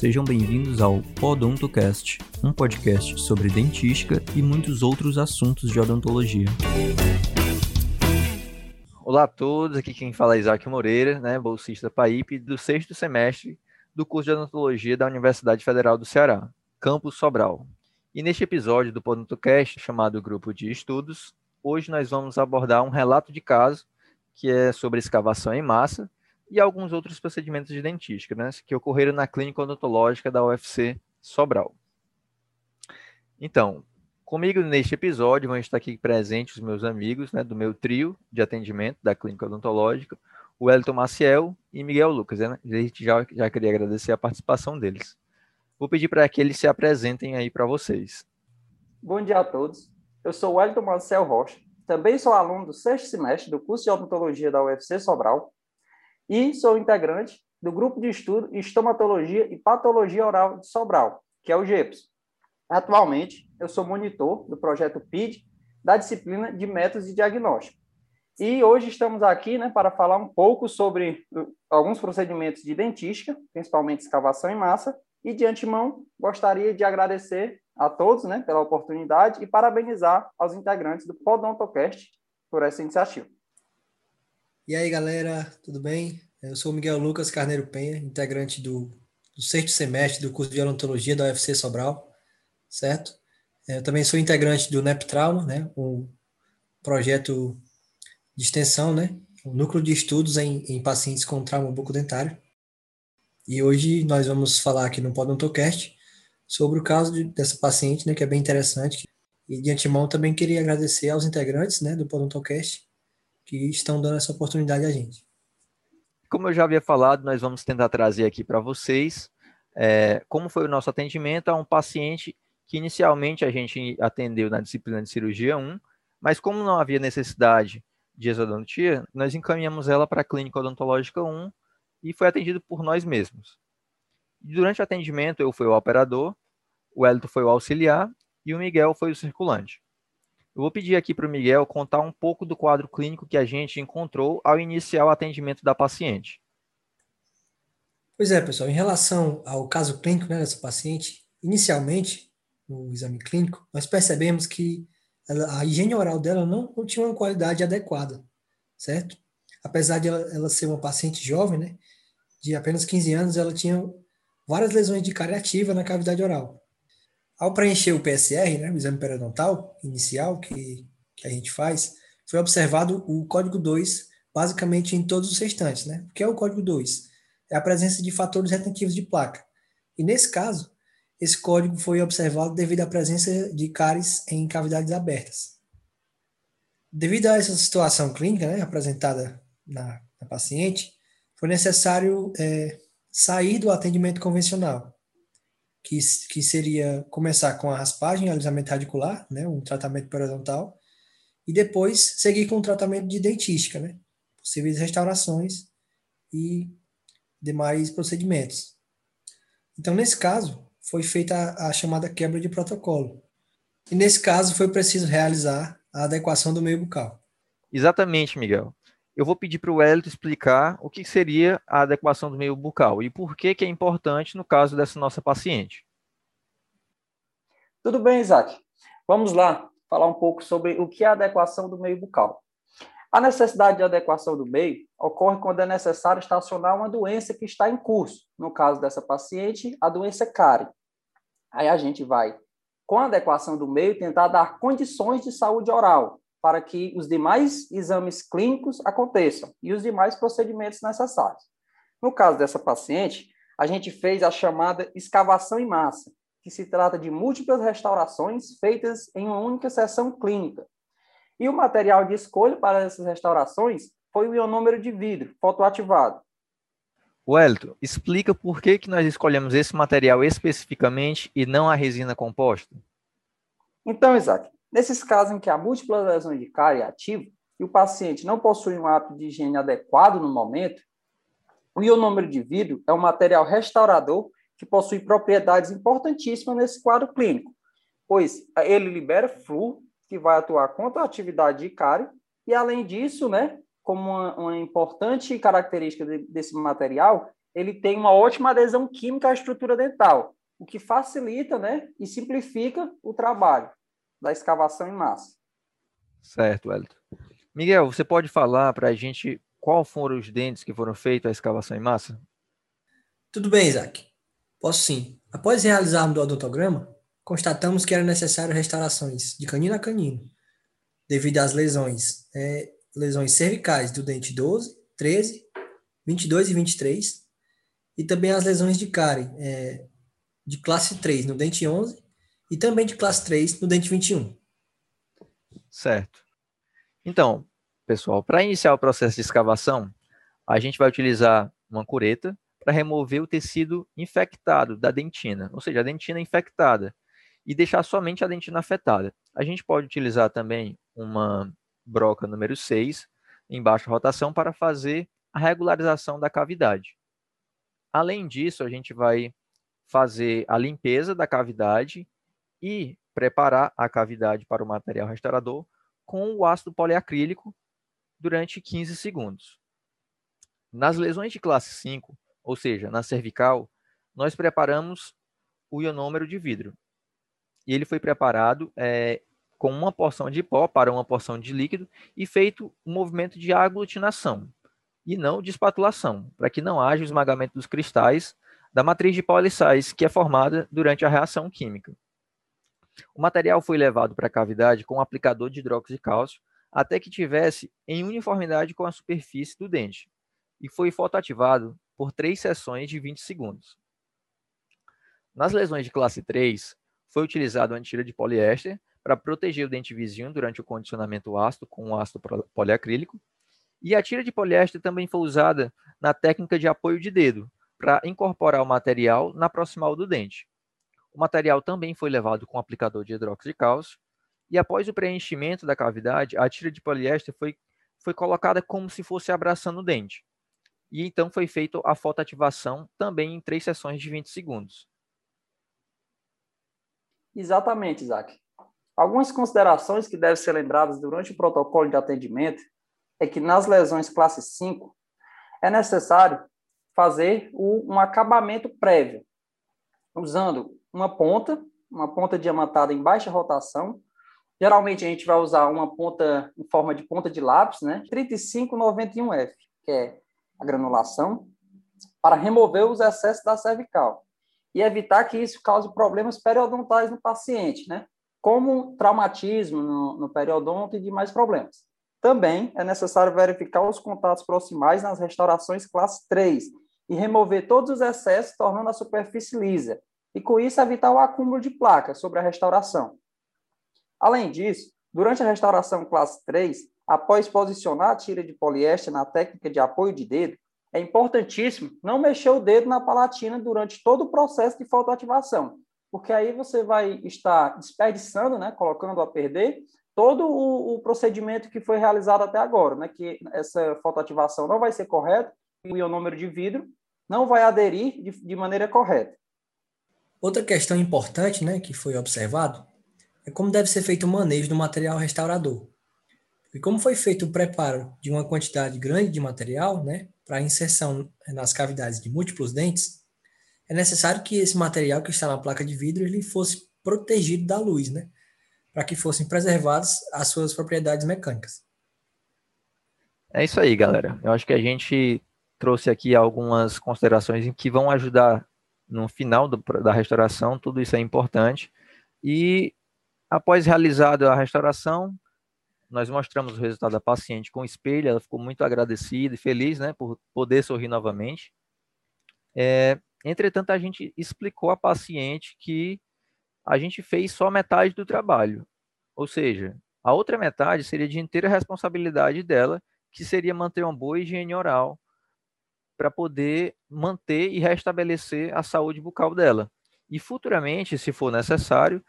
Sejam bem-vindos ao Podontocast, um podcast sobre dentística e muitos outros assuntos de odontologia. Olá a todos, aqui quem fala é Isaac Moreira, né, bolsista da PAIP do sexto semestre do curso de odontologia da Universidade Federal do Ceará, campus Sobral. E neste episódio do Podontocast, chamado Grupo de Estudos, hoje nós vamos abordar um relato de caso que é sobre escavação em massa e alguns outros procedimentos de dentística, né, que ocorreram na clínica odontológica da UFC Sobral. Então, comigo neste episódio vão estar aqui presentes os meus amigos né, do meu trio de atendimento da clínica odontológica, o Elton Maciel e Miguel Lucas. Né? Já, já queria agradecer a participação deles. Vou pedir para que eles se apresentem aí para vocês. Bom dia a todos. Eu sou o Elton Maciel Rocha, também sou aluno do sexto semestre do curso de odontologia da UFC Sobral e sou integrante do grupo de estudo Estomatologia e Patologia Oral de Sobral, que é o GEPS. Atualmente, eu sou monitor do projeto PID da disciplina de métodos de diagnóstico. E hoje estamos aqui né, para falar um pouco sobre uh, alguns procedimentos de dentística, principalmente escavação em massa, e de antemão gostaria de agradecer a todos né, pela oportunidade e parabenizar aos integrantes do Podontocast por essa iniciativa. E aí, galera, tudo bem? Eu sou o Miguel Lucas Carneiro Penha, integrante do, do sexto semestre do curso de odontologia da UFC Sobral, certo? É, eu também sou integrante do NEP Trauma, né, um projeto de extensão, né, um núcleo de estudos em, em pacientes com trauma bucodentário. E hoje nós vamos falar aqui no Podontocast sobre o caso de, dessa paciente, né, que é bem interessante. E de antemão também queria agradecer aos integrantes, né, do Podontocast que estão dando essa oportunidade a gente. Como eu já havia falado, nós vamos tentar trazer aqui para vocês é, como foi o nosso atendimento a um paciente que inicialmente a gente atendeu na disciplina de cirurgia 1, mas como não havia necessidade de exodontia, nós encaminhamos ela para a clínica odontológica 1 e foi atendido por nós mesmos. Durante o atendimento, eu fui o operador, o Elton foi o auxiliar e o Miguel foi o circulante. Eu vou pedir aqui para o Miguel contar um pouco do quadro clínico que a gente encontrou ao iniciar o atendimento da paciente. Pois é, pessoal, em relação ao caso clínico né, dessa paciente, inicialmente, no exame clínico, nós percebemos que ela, a higiene oral dela não, não, tinha uma qualidade adequada, certo? Apesar de ela, ela, ser uma paciente jovem, né, de apenas 15 anos, ela tinha várias lesões de cárie ativa na cavidade oral. Ao preencher o PSR, né, o exame periodontal inicial que, que a gente faz, foi observado o código 2 basicamente em todos os restantes. Né? O que é o código 2? É a presença de fatores retentivos de placa. E nesse caso, esse código foi observado devido à presença de cáries em cavidades abertas. Devido a essa situação clínica né, apresentada na, na paciente, foi necessário é, sair do atendimento convencional, que, que seria começar com a raspagem alisamento radicular, né, um tratamento periodontal, e depois seguir com o tratamento de dentística, né, possíveis restaurações e demais procedimentos. Então, nesse caso, foi feita a, a chamada quebra de protocolo. E nesse caso, foi preciso realizar a adequação do meio bucal. Exatamente, Miguel eu vou pedir para o Hélito explicar o que seria a adequação do meio bucal e por que, que é importante no caso dessa nossa paciente. Tudo bem, Isaac. Vamos lá falar um pouco sobre o que é a adequação do meio bucal. A necessidade de adequação do meio ocorre quando é necessário estacionar uma doença que está em curso. No caso dessa paciente, a doença cárie. Aí a gente vai, com a adequação do meio, tentar dar condições de saúde oral, para que os demais exames clínicos aconteçam e os demais procedimentos necessários. No caso dessa paciente, a gente fez a chamada escavação em massa, que se trata de múltiplas restaurações feitas em uma única sessão clínica. E o material de escolha para essas restaurações foi o ionômero de vidro fotoativado. Wellington, explica por que, que nós escolhemos esse material especificamente e não a resina composta. Então, Isaac, Nesses casos em que múltiplas lesões de cárie ativa e o paciente não possui um hábito de higiene adequado no momento, o ionômero de vidro é um material restaurador que possui propriedades importantíssimas nesse quadro clínico, pois ele libera flúor, que vai atuar contra a atividade de cárie, e além disso, né, como uma, uma importante característica de, desse material, ele tem uma ótima adesão química à estrutura dental, o que facilita né, e simplifica o trabalho da escavação em massa. Certo, Elton. Miguel, você pode falar para a gente qual foram os dentes que foram feitos à escavação em massa? Tudo bem, Isaac. Posso sim. Após realizarmos o odontograma, constatamos que eram necessárias restaurações de canino a canino, devido às lesões, é, lesões cervicais do dente 12, 13, 22 e 23, e também as lesões de cárie é, de classe 3 no dente 11 e também de classe 3 no dente 21. Certo. Então, pessoal, para iniciar o processo de escavação, a gente vai utilizar uma cureta para remover o tecido infectado da dentina, ou seja, a dentina infectada, e deixar somente a dentina afetada. A gente pode utilizar também uma broca número 6 em baixa rotação para fazer a regularização da cavidade. Além disso, a gente vai fazer a limpeza da cavidade e preparar a cavidade para o material restaurador com o ácido poliacrílico durante 15 segundos. Nas lesões de classe 5, ou seja, na cervical, nós preparamos o ionômero de vidro. E ele foi preparado é, com uma porção de pó para uma porção de líquido e feito um movimento de aglutinação e não de espatulação, para que não haja esmagamento dos cristais da matriz de polissais que é formada durante a reação química. O material foi levado para a cavidade com um aplicador de hidróxido de cálcio até que tivesse em uniformidade com a superfície do dente e foi fotoativado por três sessões de 20 segundos. Nas lesões de classe 3, foi utilizado uma tira de poliéster para proteger o dente vizinho durante o condicionamento ácido com ácido poliacrílico, e a tira de poliéster também foi usada na técnica de apoio de dedo, para incorporar o material na proximal do dente. O material também foi levado com aplicador de hidróxido de cálcio, e após o preenchimento da cavidade, a tira de poliéster foi, foi colocada como se fosse abraçando o dente. E então foi feita a fotoativação também em três sessões de 20 segundos. Exatamente, Isaac. Algumas considerações que devem ser lembradas durante o protocolo de atendimento é que nas lesões classe 5 é necessário fazer um acabamento prévio, usando uma ponta, uma ponta diamantada em baixa rotação. Geralmente a gente vai usar uma ponta em forma de ponta de lápis, né? 3591F, que é a granulação, para remover os excessos da cervical e evitar que isso cause problemas periodontais no paciente, né? Como traumatismo no, no periodonto e demais problemas. Também é necessário verificar os contatos proximais nas restaurações classe 3 e remover todos os excessos, tornando a superfície lisa, e com isso evitar o acúmulo de placas sobre a restauração. Além disso, durante a restauração classe 3, após posicionar a tira de poliéster na técnica de apoio de dedo, é importantíssimo não mexer o dedo na palatina durante todo o processo de fotoativação, porque aí você vai estar desperdiçando, né, colocando a perder, todo o, o, procedimento que foi realizado até agora, né, que essa fotoativação não vai ser correta, o ionômero de vidro não vai aderir de, de maneira correta. Outra questão importante né, que foi observado é como deve ser feito o manejo do material restaurador. E como foi feito o preparo de uma quantidade grande de material né, para inserção nas cavidades de múltiplos dentes, é necessário que esse material que está na placa de vidro ele fosse protegido da luz, né? para que fossem preservadas as suas propriedades mecânicas. É isso aí, galera. Eu acho que a gente trouxe aqui algumas considerações que vão ajudar no final do, da restauração, tudo isso é importante. E após realizada a restauração, nós mostramos o resultado da paciente com espelho, ela ficou muito agradecida e feliz né, por poder sorrir novamente. É, entretanto, a gente explicou à paciente que a gente fez só metade do trabalho. Ou seja, a outra metade seria de inteira responsabilidade dela, que seria manter uma boa higiene oral para poder manter e restabelecer a saúde bucal dela. E futuramente, se for necessário,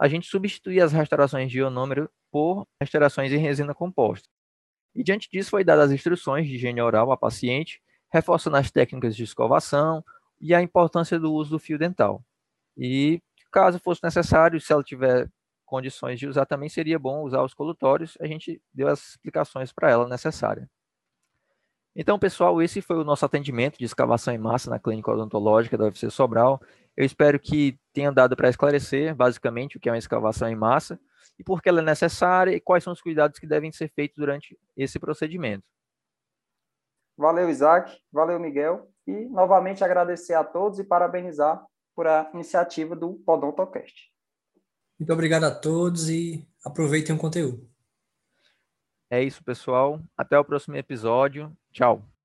a gente substituir as restaurações de ionômero por restaurações em resina composta. E diante disso foi dadas as instruções de higiene oral à paciente, reforçando as técnicas de escovação e a importância do uso do fio dental. E Caso fosse necessário, se ela tiver condições de usar, também seria bom usar os colutórios. A gente deu as explicações para ela necessárias. Então, pessoal, esse foi o nosso atendimento de escavação em massa na clínica odontológica da UFC Sobral. Eu espero que tenha dado para esclarecer, basicamente, o que é uma escavação em massa e por que ela é necessária e quais são os cuidados que devem ser feitos durante esse procedimento. Valeu, Isaac. Valeu, Miguel. E, novamente, agradecer a todos e parabenizar por a iniciativa do Podontocast. Muito obrigado a todos e aproveitem o conteúdo. É isso, pessoal. Até o próximo episódio. Tchau.